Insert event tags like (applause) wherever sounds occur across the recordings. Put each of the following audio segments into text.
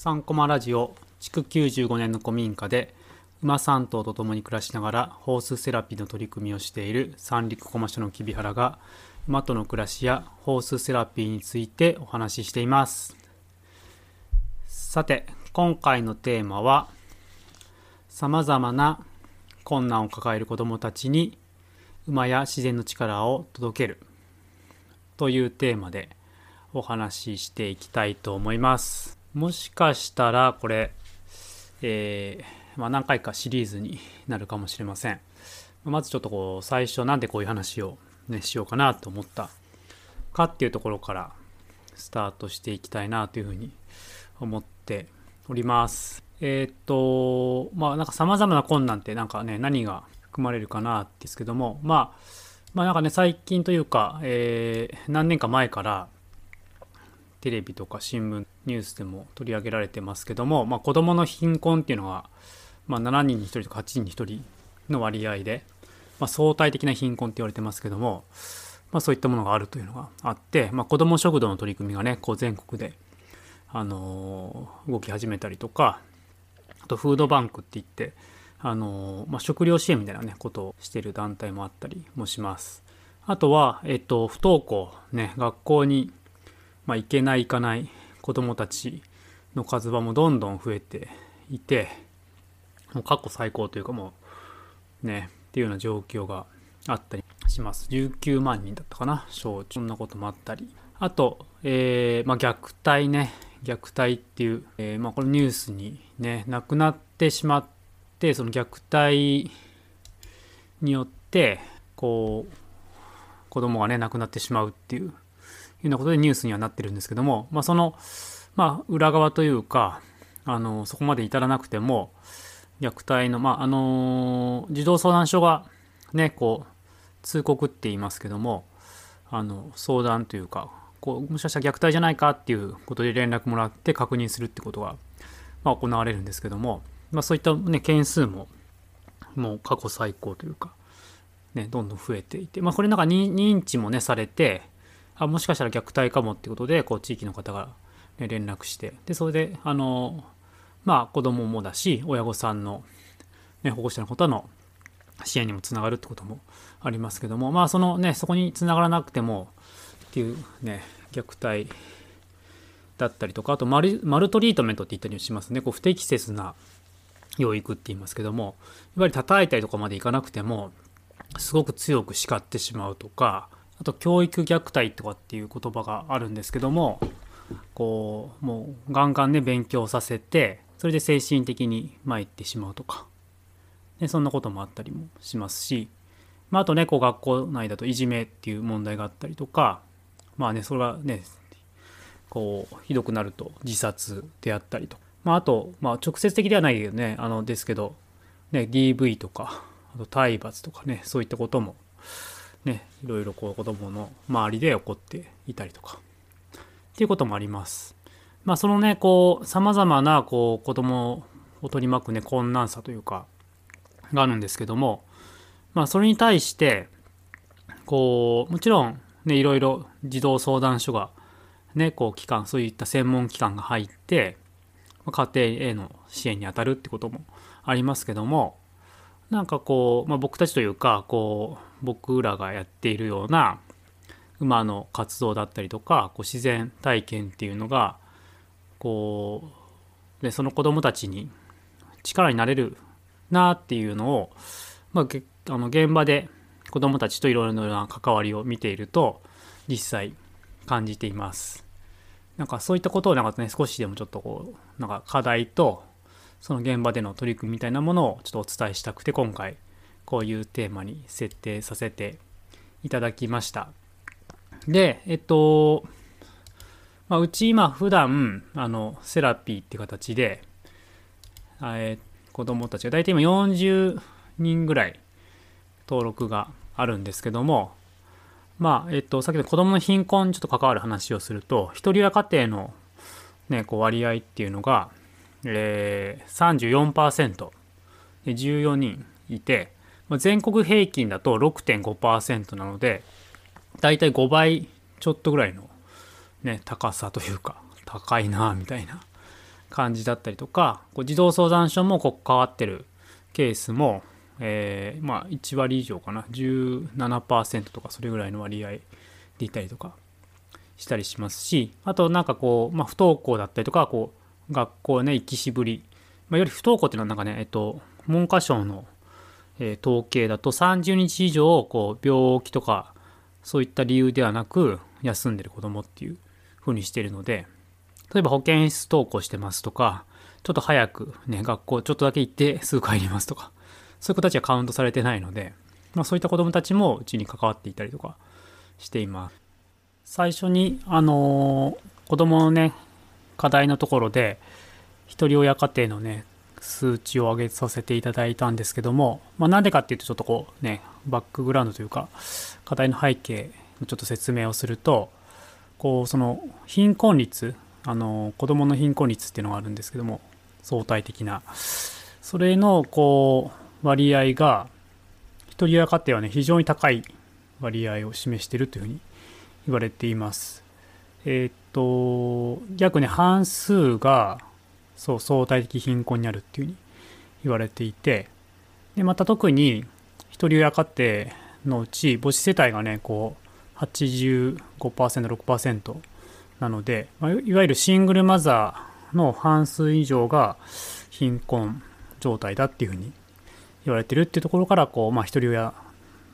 3コマラジオ築95年の古民家で馬3頭と共に暮らしながらホースセラピーの取り組みをしている三陸駒署の木原が馬との暮らしやホースセラピーについてお話ししています。さて今回のテーマはさまざまな困難を抱える子どもたちに馬や自然の力を届けるというテーマでお話ししていきたいと思います。もしかしたらこれ、えー、まあ、何回かシリーズになるかもしれません。まずちょっとこう最初なんでこういう話を、ね、しようかなと思ったかっていうところからスタートしていきたいなというふうに思っております。えー、っとまあなんか様々な困難ってなんかね何が含まれるかなですけどもまあまあなんかね最近というか、えー、何年か前からテレビとか新聞ニュースでも取り上げられてますけども、まあ、子どもの貧困っていうのは、まあ、7人に1人とか8人に1人の割合で、まあ、相対的な貧困って言われてますけども、まあ、そういったものがあるというのがあって、まあ、子ども食堂の取り組みがねこう全国で、あのー、動き始めたりとかあとフードバンクって言ってあのまあ、食料支援みたいなねことをしてる団体もあったりもします。あとは、えっと、不登校ね学校に、まあ、行けない行かない子どもたちの数はもうどんどん増えていてもう過去最高というかもうねっていうような状況があったりします。19万人だったかな小そんなこともあったり。あと、えー、まあ、虐待ね虐待っていう、えー、まあ、このニュースにね亡くなってしまってってその虐待によってこう子供がね亡くなってしまうっていういうようなことでニュースにはなってるんですけども、まあ、その、まあ、裏側というかあのそこまで至らなくても虐待の、まあ、あの児童相談所がねこう通告って言いますけどもあの相談というかこうもしかしたら虐待じゃないかっていうことで連絡もらって確認するってことが、まあ、行われるんですけどもまあ、そういったね、件数も、もう過去最高というか、ね、どんどん増えていて、まあ、これなんか認知もね、されて、あ、もしかしたら虐待かもってことで、こう、地域の方が、ね、連絡して、で、それで、あの、まあ、子供もだし、親御さんの、ね、保護者の方の支援にもつながるってこともありますけども、まあ、そのね、そこにつながらなくても、っていうね、虐待だったりとか、あとマル、マルトリートメントって言ったりしますね。こう、不適切な養育って言いますけどもやっぱり叩いたりとかまでいかなくてもすごく強く叱ってしまうとかあと教育虐待とかっていう言葉があるんですけどもこうもうガンガンね勉強させてそれで精神的に参ってしまうとか、ね、そんなこともあったりもしますし、まあ、あとねこう学校内だといじめっていう問題があったりとか。まあねそれがねこうひどくなると自殺であったりとまあ、あと、まあ、直接的ではないよね、あの、ですけど、ね、DV とか、あと体罰とかね、そういったことも、ね、いろいろこう子供の周りで起こっていたりとか、っていうこともあります。まあ、そのね、こう、様々な、こう、子供を取り巻くね、困難さというか、があるんですけども、まあ、それに対して、こう、もちろん、ね、いろいろ児童相談所が、ね、こう、機関、そういった専門機関が入って、家庭への支援に当たるってこともありますけどもなんかこう、まあ、僕たちというかこう僕らがやっているような馬の活動だったりとかこう自然体験っていうのがこうでその子どもたちに力になれるなっていうのを、まあ、あの現場で子どもたちといろいろな関わりを見ていると実際感じています。なんかそういったことをなんかね少しでもちょっとこうなんか課題とその現場での取り組みみたいなものをちょっとお伝えしたくて今回こういうテーマに設定させていただきました。でえっとまあ、うち今普段あのセラピーって形で、え、子供たちが大体今40人ぐらい登録があるんですけどもまあ、えっと、さっきの子供の貧困にちょっと関わる話をすると、一人親家庭の、ね、こう割合っていうのが、えー、34%で14人いて、まあ、全国平均だと6.5%なので、だいたい5倍ちょっとぐらいの、ね、高さというか、高いなみたいな感じだったりとかこう児童相談所もこう関わってるケースも、えー、まあ1割以上かな。17%とかそれぐらいの割合でいたりとかしたりしますしあとなんかこう、まあ、不登校だったりとかこう学校ね行きしぶり、まあ、より不登校っていうのはなんかねえっと文科省の、えー、統計だと30日以上こう病気とかそういった理由ではなく休んでる子供っていう風にしてるので例えば保健室登校してますとかちょっと早くね学校ちょっとだけ行ってすぐ帰りますとかそういう子たちはカウントされてないので、まあ、そういった子供たちもうちに関わっていたりとかしています。最初にあのー、子供のね課題のところで一人親家庭のね数値を上げさせていただいたんですけども、まあ、なんでかっていうとちょっとこうねバックグラウンドというか課題の背景のちょっと説明をするとこうその貧困率あの子どもの貧困率っていうのがあるんですけども相対的な。それのこう割合が一人親家庭はね非常に高い割合を示しているというふうに言われています。えー、っと約ね半数がそう相対的貧困にあるっていうふうに言われていてでまた特に一人親家庭のうち母子世帯がねこう 85%6% なので、まあ、いわゆるシングルマザーの半数以上が貧困状態だっていうふうに言われてるっていうところからこう、まあ、一人親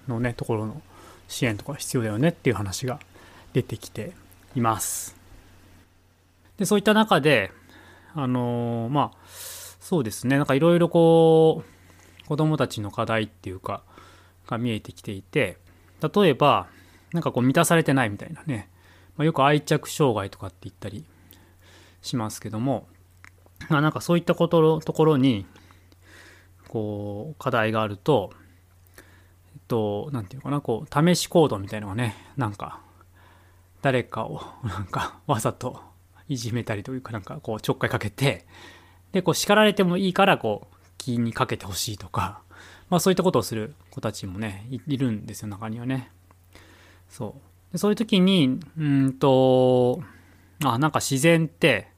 のねところの支援とか必要だよねっていう話が出てきて。います。でそういった中であのー、まあそうですねなんかいろいろこう子どもたちの課題っていうかが見えてきていて例えばなんかこう満たされてないみたいなね、まあ、よく愛着障害とかって言ったりしますけども、まあ、なんかそういったことところにこう課題があるとえっと何て言うかなこう試し行動みたいのがねなんか誰かを (laughs) なんかわざといじめたりというかなんかこうちょっかいかけてでこう叱られてもいいからこう気にかけてほしいとか、まあ、そういったことをする子たちもねいるんですよ中にはね。そうでそういう時にうんとあなんか自然って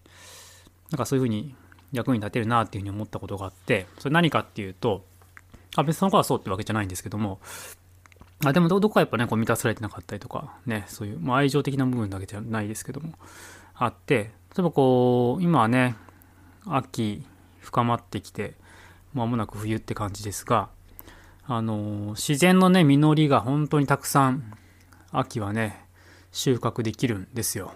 なんかそういうふうに役に立てるなっていうふうに思ったことがあってそれ何かっていうとあ別にその子はそうってわけじゃないんですけどもあでもどどこかやっぱねこう満たされてなかったりとかねそういう、まあ、愛情的な部分だけじゃないですけどもあって例えばこう今はね秋深まってきて間もなく冬って感じですがあの自然のね実りが本当にたくさん秋はね収穫できるんですよ。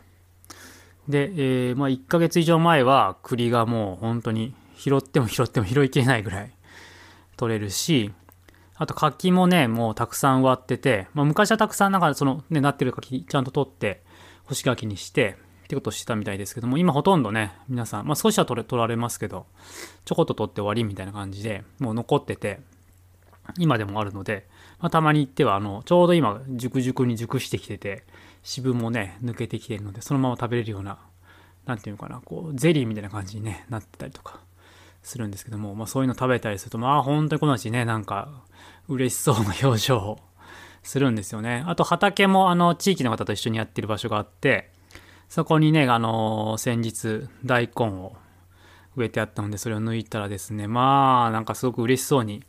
で、えー、まあ、1ヶ月以上前は栗がもう本当に拾っても拾っても拾いきれないぐらい取れるしあと柿もねもうたくさん植わってて、まあ、昔はたくさんなんかそのねなってる柿ちゃんと取って干し柿にしてってことをしてたみたいですけども、今ほとんどね、皆さん、まあ少しは取れ取られますけど、ちょこっと取って終わりみたいな感じで、もう残ってて、今でもあるので、まあ、たまに行っては、あの、ちょうど今、熟熟に熟してきてて、渋もね、抜けてきてるので、そのまま食べれるような、なんていうのかな、こう、ゼリーみたいな感じに、ね、なってたりとかするんですけども、まあそういうの食べたりすると、まあ本当にこのちね、なんか、嬉しそうな表情をするんですよね。あと畑も、あの、地域の方と一緒にやってる場所があって、そこにね、あの先日大根を植えてあったので、それを抜いたらですね、まあ、なんかすごく嬉しそうに、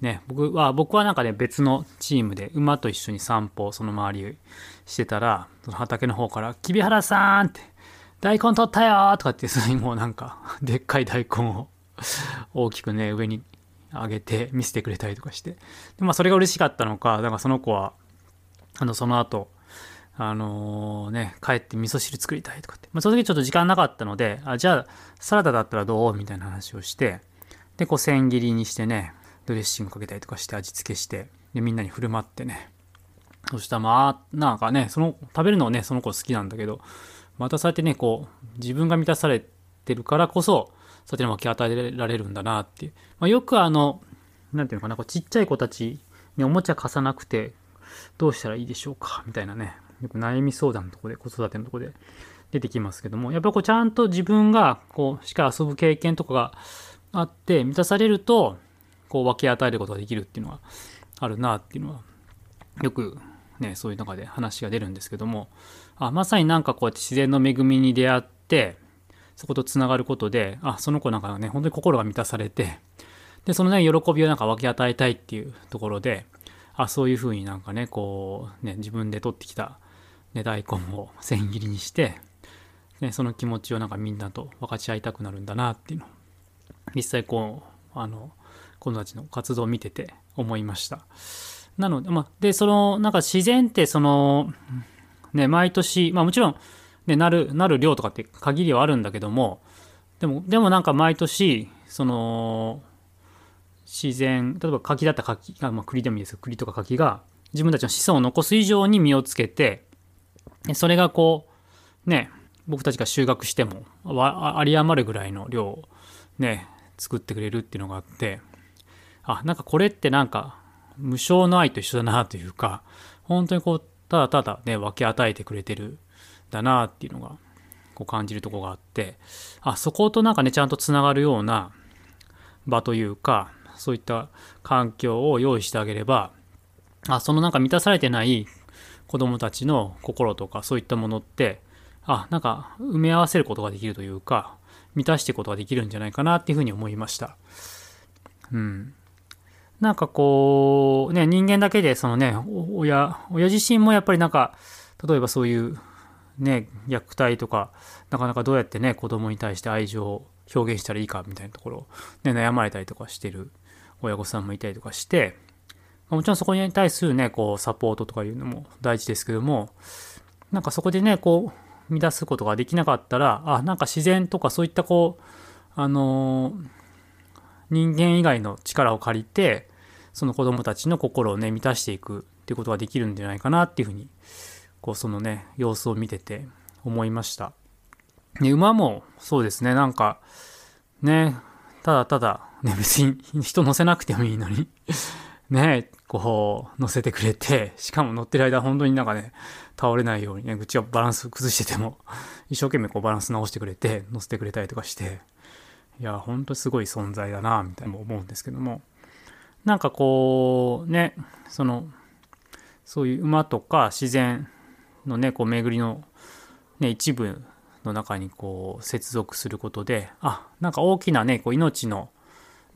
ね、僕は、僕はなんかね、別のチームで馬と一緒に散歩、その周りしてたら、その畑の方から、木原さんって、大根取ったよとかって、それにもうなんか、でっかい大根を大きくね、上に上げて見せてくれたりとかして。でまあ、それが嬉しかったのか、だからその子は、あの、その後、あのー、ね、帰って味噌汁作りたいとかって。まあ、その時ちょっと時間なかったので、あ、じゃあ、サラダだったらどう？みたいな話をして、で、こう、千切りにしてね、ドレッシングかけたりとかして味付けして、で、みんなに振る舞ってね。そしたら、まあ、なんかね、その、食べるのをね、その子好きなんだけど、またそうやってね、こう、自分が満たされてるからこそ、そうやって分け与えられるんだなっていう。まあ、よくあの、なんていうのかな、こうちっちゃい子たちにおもちゃ貸さなくて、どうしたらいいでしょうかみたいなね、よく悩み相談のとこで、子育てのとこで出てきますけども、やっぱこうちゃんと自分がこうしっかり遊ぶ経験とかがあって満たされると、こう分け与えることができるっていうのはあるなっていうのは、よくね、そういう中で話が出るんですけども、あまさになんかこうやって自然の恵みに出会って、そことつながることであその子なんかね本当に心が満たされてでそのね喜びをなんか分け与えたいっていうところであそういうふうになんかねこうね自分で取ってきた、ね、大根を千切りにして、ね、その気持ちをなんかみんなと分かち合いたくなるんだなっていうの実際こうあの子供たちの活動を見てて思いました。なので、まあ、で、その、なんか自然ってその、ね、毎年、まあもちろん、ね、なる、なる量とかって限りはあるんだけども、でも、でもなんか毎年、その、自然、例えば柿だったら柿、まあ、栗でもいいですよ。栗とか柿が自分たちの子孫を残す以上に実をつけて、それがこう、ね、僕たちが収穫しても有り余るぐらいの量をね、作ってくれるっていうのがあって、あ、なんかこれってなんか無償の愛と一緒だなというか、本当にこう、ただただね、分け与えてくれてるだなっていうのが、こう感じるとこがあって、あ、そことなんかね、ちゃんとつながるような場というか、そういった環境を用意してあげれば、あ、そのなんか満たされてない子供たちの心とかそういったものって、あ、なんか埋め合わせることができるというか、満たしていくことができるんじゃないかなっていうふうに思いました。うん。なんかこう、ね、人間だけでそのね、親、親自身もやっぱりなんか、例えばそういうね、虐待とか、なかなかどうやってね、子供に対して愛情を表現したらいいかみたいなところを、ね、悩まれたりとかしてる親御さんもいたりとかして、もちろんそこに対するね、こう、サポートとかいうのも大事ですけども、なんかそこでね、こう、乱すことができなかったら、あ、なんか自然とかそういったこう、あのー、人間以外の力を借りて、その子供たちの心をね、満たしていくっていうことができるんじゃないかなっていうふうに、こう、そのね、様子を見てて思いました。で、馬もそうですね、なんか、ね、ただただ、ね、別に人乗せなくてもいいのにね、こう、乗せてくれて、しかも乗ってる間本当になんかね、倒れないようにね、口はバランス崩してても、一生懸命こうバランス直してくれて、乗せてくれたりとかして、いや、ほんとすごい存在だな、みたいな思うんですけども、なんかこうねそのそういう馬とか自然のねこう巡りの、ね、一部の中にこう接続することであなんか大きなねこう命の、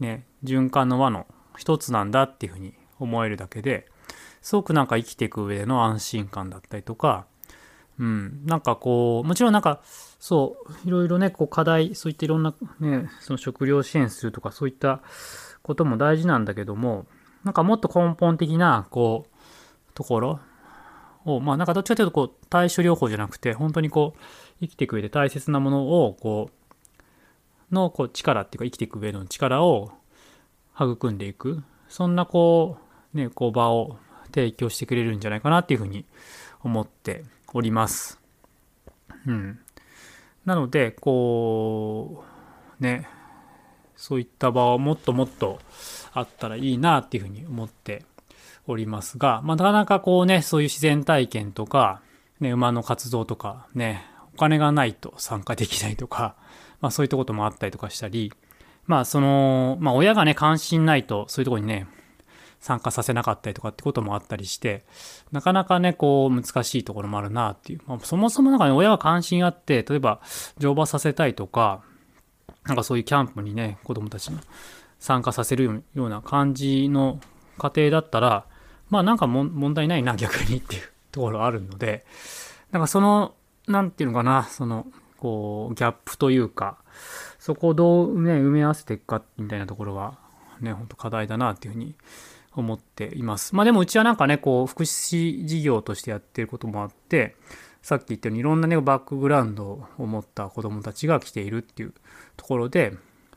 ね、循環の輪の一つなんだっていうふうに思えるだけですごくなんか生きていく上での安心感だったりとか、うん、なんかこうもちろんなんかそういろいろねこう課題そういったいろんなねその食料支援するとかそういったことも大事なんだけども、なんかもっと根本的な、こう、ところを、まあなんかどっちかというと、こう、対処療法じゃなくて、本当にこう、生きていく上で大切なものを、こう、の、こう、力っていうか、生きていく上の力を育んでいく、そんな、こう、ね、こう、場を提供してくれるんじゃないかなっていうふうに思っております。うん。なので、こう、ね、そういった場はもっともっとあったらいいなっていうふうに思っておりますが、まあ、なかなかこうね、そういう自然体験とか、ね、馬の活動とかね、お金がないと参加できないとか、(laughs) まあそういったこともあったりとかしたり、まあその、まあ親がね、関心ないとそういうとこにね、参加させなかったりとかってこともあったりして、なかなかね、こう難しいところもあるなっていう。まあ、そもそもなんかね、親が関心あって、例えば乗馬させたいとか、なんかそういうキャンプにね、子供たちに参加させるような感じの家庭だったら、まあなんかも問題ないな、(laughs) 逆にっていうところあるので、なんかその、なんていうのかな、その、こう、ギャップというか、そこをどうね、埋め合わせていくかみたいなところは、ね、ほんと課題だなっていうふうに思っています。まあでもうちはなんかね、こう、福祉事業としてやってることもあって、さっき言ったようにいろんなね、バックグラウンドを持った子供たちが来ているっていうところで、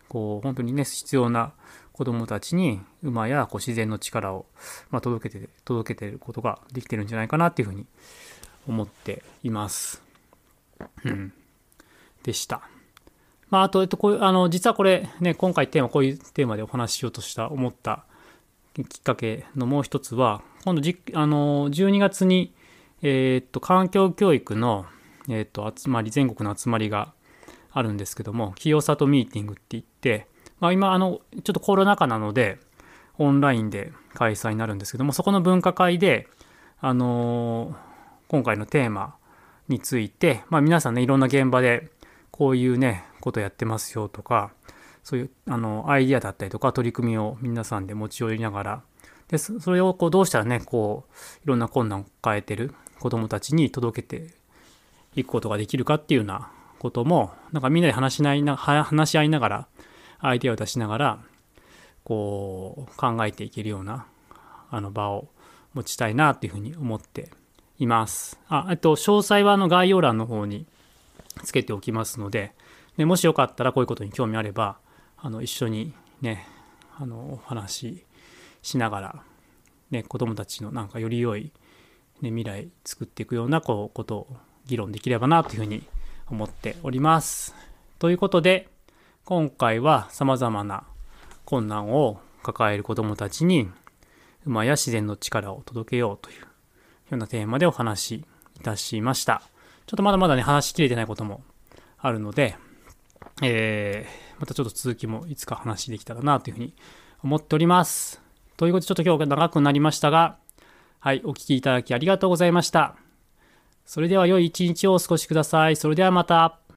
こう、本当にね、必要な子供たちに馬やこう自然の力を、まあ、届けて、届けてることができてるんじゃないかなっていうふうに思っています。うん。でした。まあ、あと、えっと、こう、あの、実はこれ、ね、今回テーマ、こういうテーマでお話ししようとした、思ったきっかけのもう一つは、今度じ、あの、12月に、えー、っと、環境教育の、えー、っと、集まり、全国の集まりがあるんですけども、清里ミーティングって言って、まあ、今、あの、ちょっとコロナ禍なので、オンラインで開催になるんですけども、そこの分科会で、あのー、今回のテーマについて、まあ、皆さんね、いろんな現場で、こういうね、ことやってますよとかそういうあのアイディアだったりとか取り組みを皆さんで持ち寄りながらでそれをこうどうしたらねこういろんな困難を抱えてる子どもたちに届けていくことができるかっていうようなこともなんかみんなで話しないな話し合いながらアイデアを出しながらこう考えていけるようなあの場を持ちたいなっていうふうに思っています。あ、えっと、詳細はあの概要欄の方につけておきますので、でもしよかったらこういうことに興味あれば、あの一緒にね、あのお話ししながら、ね、子どもたちのなんかより良い、ね、未来作っていくようなこうことを議論できればなというふうに思っております。ということで、今回は様々な困難を抱える子どもたちに馬や自然の力を届けようというようなテーマでお話しいたしました。ちょっとまだまだね、話しきれてないこともあるので、えー、またちょっと続きもいつか話できたらなというふうに思っております。ということで、ちょっと今日長くなりましたが、はい、お聴きいただきありがとうございました。それでは良い一日をお過ごしください。それではまた。